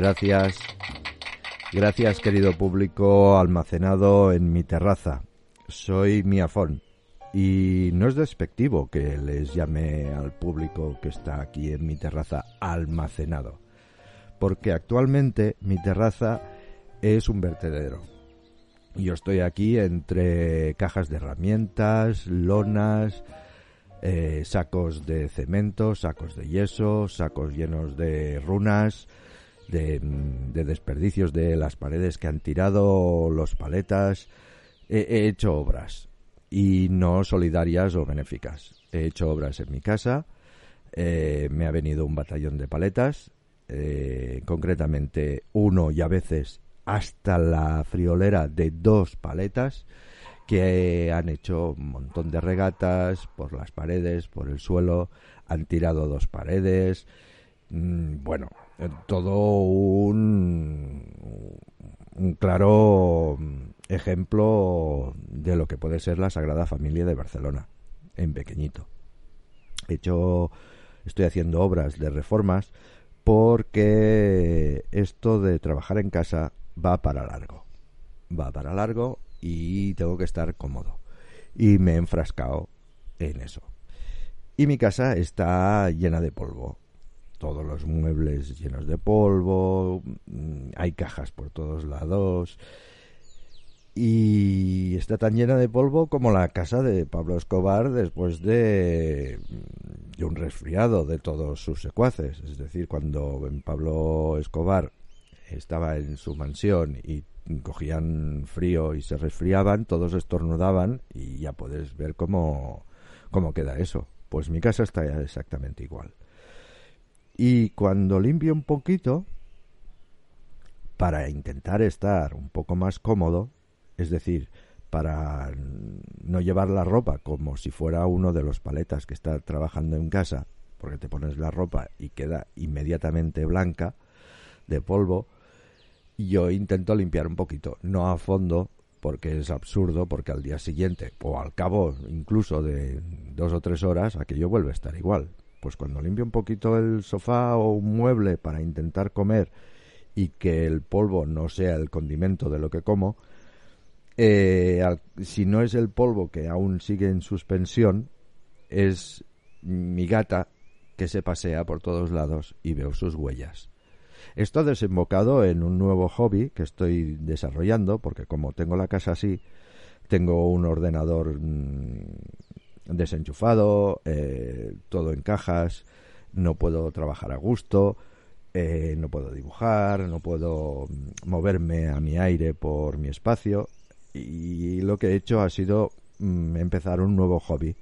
Gracias. Gracias, querido público almacenado en mi terraza. Soy Miafón. Y no es despectivo que les llame al público que está aquí en mi terraza almacenado. Porque actualmente mi terraza es un vertedero. Yo estoy aquí entre cajas de herramientas, lonas, eh, sacos de cemento, sacos de yeso, sacos llenos de runas, de, desperdicios de las paredes que han tirado, los paletas. He, hecho obras y no solidarias o benéficas. He hecho obras en mi casa. Eh, me ha venido un batallón de paletas, eh, concretamente uno y a veces hasta la friolera de dos paletas que han hecho un montón de regatas por las paredes, por el suelo, han tirado dos paredes. Mm, bueno, todo un, claro ejemplo de lo que puede ser la Sagrada Familia de Barcelona, en pequeñito. He hecho, estoy haciendo obras de reformas porque esto de trabajar en casa va para largo. Va para largo y tengo que estar cómodo. Y me he enfrascado en eso. Y mi casa está llena de polvo. Todos los muebles llenos de polvo, mm, hay cajas por todos lados. Y está tan llena de polvo como la casa de Pablo Escobar después de, de un resfriado de todos sus secuaces. Es decir, cuando Pablo Escobar estaba en su mansión y cogían frío y se resfriaban, todos estornudaban y ya puedes ver cómo, cómo queda eso. Pues mi casa está exactamente igual. Y cuando limpio un poquito, para intentar estar un poco más cómodo, es decir, para no llevar la ropa como si fuera uno de los paletas que está trabajando en casa, porque te pones la ropa y queda inmediatamente blanca de polvo, yo intento limpiar un poquito, no a fondo, porque es absurdo, porque al día siguiente, o al cabo incluso de dos o tres horas, aquello vuelve a estar igual. Pues cuando limpio un poquito el sofá o un mueble para intentar comer y que el polvo no sea el condimento de lo que como, eh, si no es el polvo que aún sigue en suspensión, es mi gata que se pasea por todos lados y veo sus huellas. Esto ha desembocado en un nuevo hobby que estoy desarrollando, porque como tengo la casa así, tengo un ordenador mm, desenchufado, eh, todo en cajas, no puedo trabajar a gusto, eh, no puedo dibujar, no puedo mm, moverme a mi aire por mi espacio y lo que he hecho ha sido mm, empezar un nuevo hobby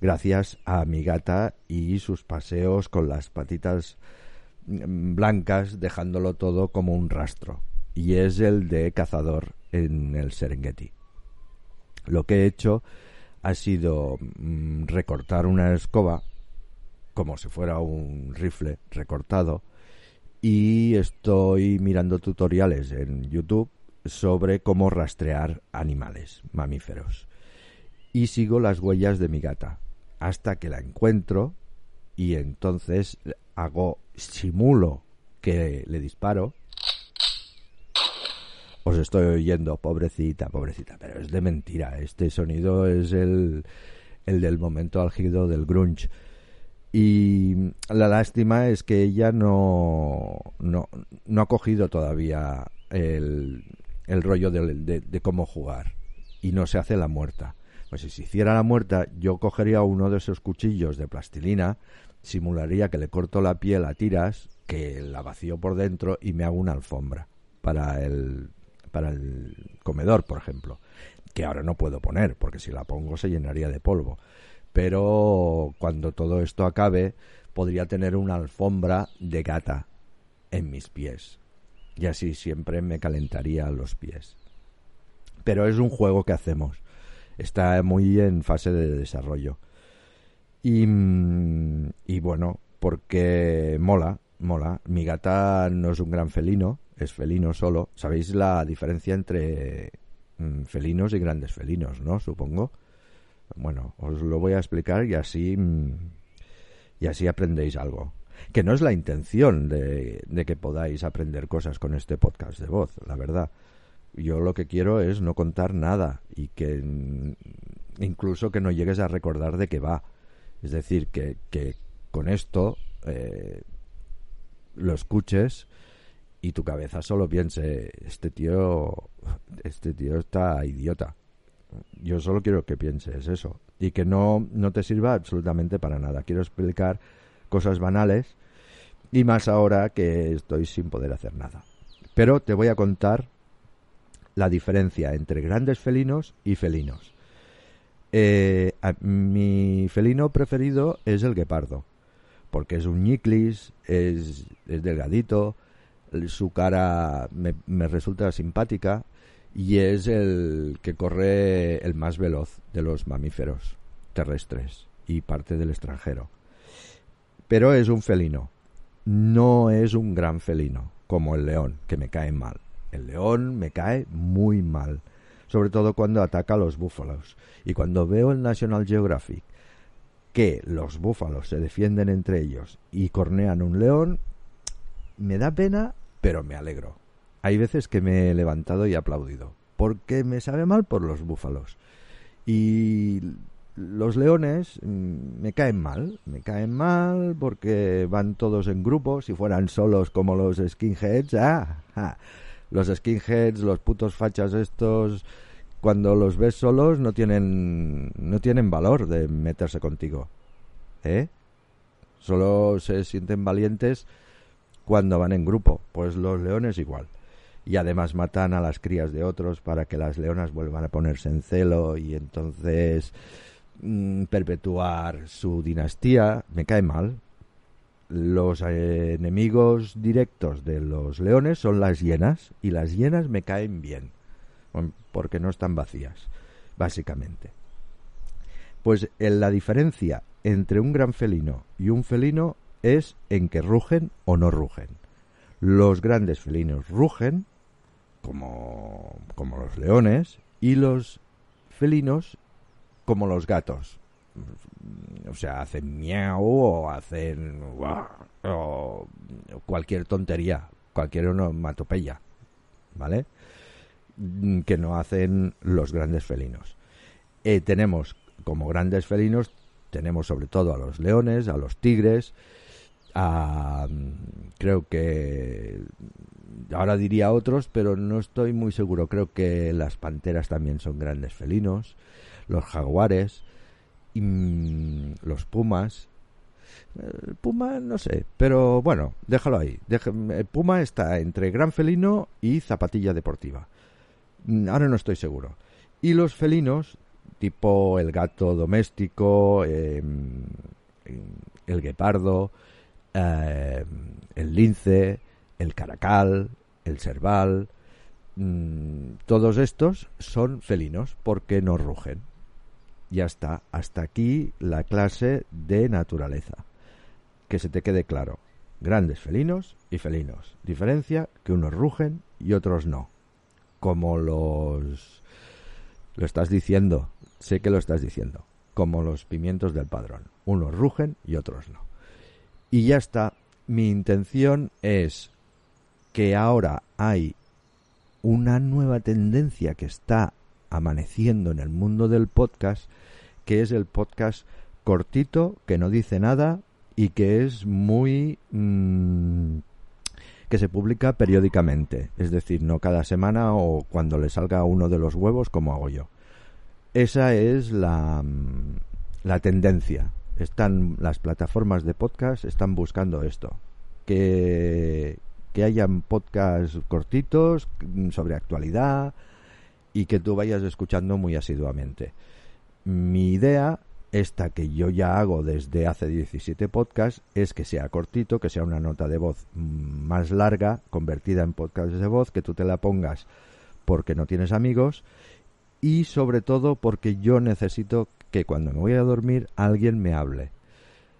gracias a mi gata y sus paseos con las patitas blancas dejándolo todo como un rastro y es el de cazador en el Serengeti. Lo que he hecho ha sido mm, recortar una escoba como si fuera un rifle recortado y estoy mirando tutoriales en YouTube sobre cómo rastrear animales mamíferos y sigo las huellas de mi gata hasta que la encuentro y entonces hago, simulo que le disparo. Os estoy oyendo, pobrecita, pobrecita, pero es de mentira. Este sonido es el, el del momento álgido del grunge. Y la lástima es que ella no, no, no ha cogido todavía el, el rollo de, de, cómo jugar y no se hace la muerta. Pues si se hiciera la muerta, yo cogería uno de esos cuchillos de plastilina, simularía que le corto la piel a tiras, que la vacío por dentro y me hago una alfombra para el, para el comedor, por ejemplo, que ahora no puedo poner, porque si la pongo se llenaría de polvo. Pero cuando todo esto acabe, podría tener una alfombra de gata en mis pies. Y así siempre me calentaría los pies. Pero es un juego que hacemos. Está muy en fase de desarrollo. Mm, y, bueno, porque mola, mola. Mi gata no es un gran felino, es felino solo. ¿Sabéis la diferencia entre mm, felinos y grandes felinos, no? Supongo. Bueno, os lo voy a explicar y así mm, y así aprendéis algo. Que no es la intención de, que podáis aprender cosas con este podcast de voz, la verdad. Yo lo que quiero es no contar nada y que incluso que no llegues a recordar de qué va. Es decir, que, que con esto eh, lo escuches y tu cabeza solo piense, este tío, este tío está idiota. Yo solo quiero que pienses eso y que no, no te sirva absolutamente para nada. Quiero explicar cosas banales y más ahora que estoy sin poder hacer nada. Pero te voy a contar la diferencia entre grandes felinos y felinos. Eh, mi felino preferido es el guepardo, porque es un ñiclis, es, delgadito, su cara me, resulta simpática y es el que corre el más veloz de los mamíferos terrestres y parte del extranjero. Pero es un felino, no es un gran felino, como el león, que me cae mal. El león me cae muy mal, sobre todo cuando ataca a los búfalos. Y cuando veo en National Geographic que los búfalos se defienden entre ellos y cornean un león, me da pena, pero me alegro. Hay veces que me he levantado y aplaudido, porque me sabe mal por los búfalos. Y los leones mm, me caen mal, me caen mal porque van todos en grupo, si fueran solos como los skinheads, ah, ah los skinheads, los putos fachas estos, cuando los ves solos no tienen, no tienen valor de meterse contigo. ¿Eh? Solo se sienten valientes cuando van en grupo. Pues los leones igual. Y además matan a las crías de otros para que las leonas vuelvan a ponerse en celo y entonces mm, perpetuar su dinastía. Me cae mal, los eh, enemigos directos de los leones son las hienas y las hienas me caen bien porque no están vacías básicamente pues en la diferencia entre un gran felino y un felino es en que rugen o no rugen los grandes felinos rugen como como los leones y los felinos como los gatos o sea, hacen miau o hacen cualquier tontería, cualquier onomatopeya, ¿vale? Que no hacen los grandes felinos. Eh, tenemos como grandes felinos, tenemos sobre todo a los leones, a los tigres, creo que ahora diría otros, pero no estoy muy seguro. Creo que las panteras también son grandes felinos, los jaguares, Mm, los Pumas. Puma, no sé, pero bueno, déjalo ahí. Puma está entre gran felino y zapatilla deportiva. Mm, ahora no estoy seguro. Y los felinos, tipo el gato doméstico, em, el guepardo, em, el lince, el caracal, el cerval, mm, todos estos son felinos porque no rugen ya está. Hasta aquí la clase de naturaleza. Que se te quede claro. Grandes felinos y felinos. Diferencia que unos rugen y otros no. Como los... Lo estás diciendo. Sé que lo estás diciendo. Como los pimientos del padrón. Unos rugen y otros no. Y ya está. Mi intención es que ahora hay una nueva tendencia que está amaneciendo en el mundo del podcast, que es el podcast cortito, que no dice nada y que es muy... Mm, que se publica periódicamente, es decir, no cada semana o cuando le salga uno de los huevos como hago yo. Esa es la, mm, la tendencia. Están las plataformas de podcast están buscando esto, que que hayan podcasts cortitos mm, sobre actualidad, y que tú vayas escuchando muy asiduamente. Mi idea, esta que yo ya hago desde hace 17 podcasts, es que sea cortito, que sea una nota de voz más larga, convertida en podcast de voz, que tú te la pongas porque no tienes amigos y sobre todo porque yo necesito que cuando me voy a dormir alguien me hable.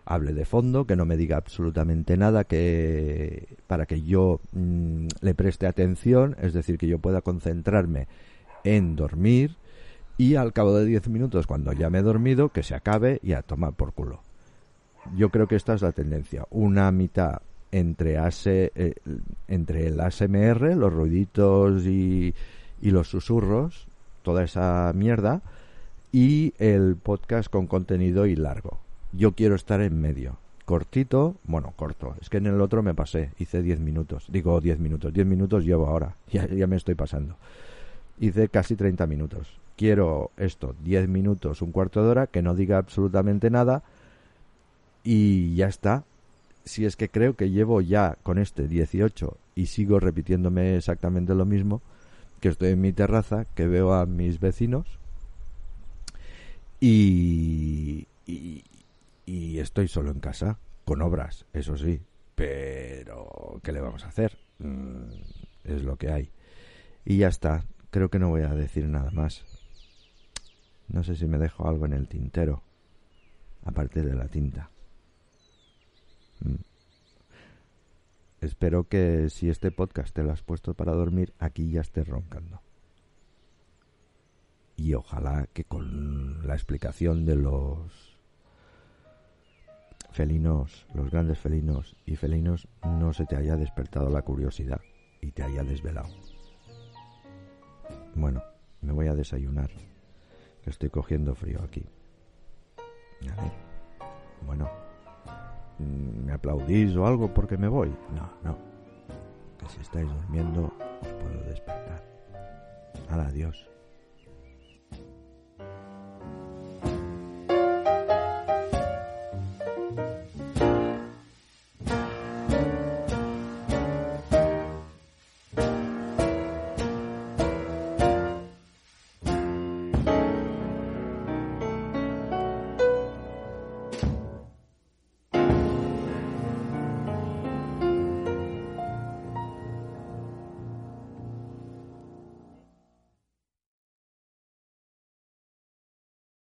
Hable de fondo, que no me diga absolutamente nada, que para que yo mm, le preste atención, es decir, que yo pueda concentrarme en dormir y al cabo de 10 minutos, cuando ya me he dormido, que se acabe y a tomar por culo. yo creo que esta es la tendencia. Una mitad entre, ase, eh, entre el ASMR, los ruiditos y, y los susurros, toda esa mierda, y el podcast con contenido y largo. Yo quiero estar en medio. Cortito, bueno, corto. Es que en el otro me pasé, hice 10 minutos. Digo 10 minutos, 10 minutos llevo ahora. Ya, ya me estoy pasando. Hice casi 30 minutos. Quiero esto, 10 minutos, un cuarto de hora, que no diga absolutamente nada y ya está. Si es que creo que llevo ya con este 18 y sigo repitiéndome exactamente lo mismo, que estoy en mi terraza, que veo a mis vecinos y, y, estoy solo en casa, con obras, eso sí, pero ¿qué le vamos a hacer? Mm, es lo que hay. Y ya está, creo que no voy a decir nada más. No sé si me dejo algo en el tintero, aparte de la tinta. Mm. Espero que si este podcast te lo has puesto para dormir, aquí ya estés roncando. Y ojalá que con la explicación de los felinos, los grandes felinos y felinos, no se te haya despertado la curiosidad y te haya desvelado. Bueno, me voy a desayunar, que estoy cogiendo frío aquí. Bueno, ¿me aplaudís o algo porque me voy? No, no. Que si estáis durmiendo os puedo despertar. Adiós.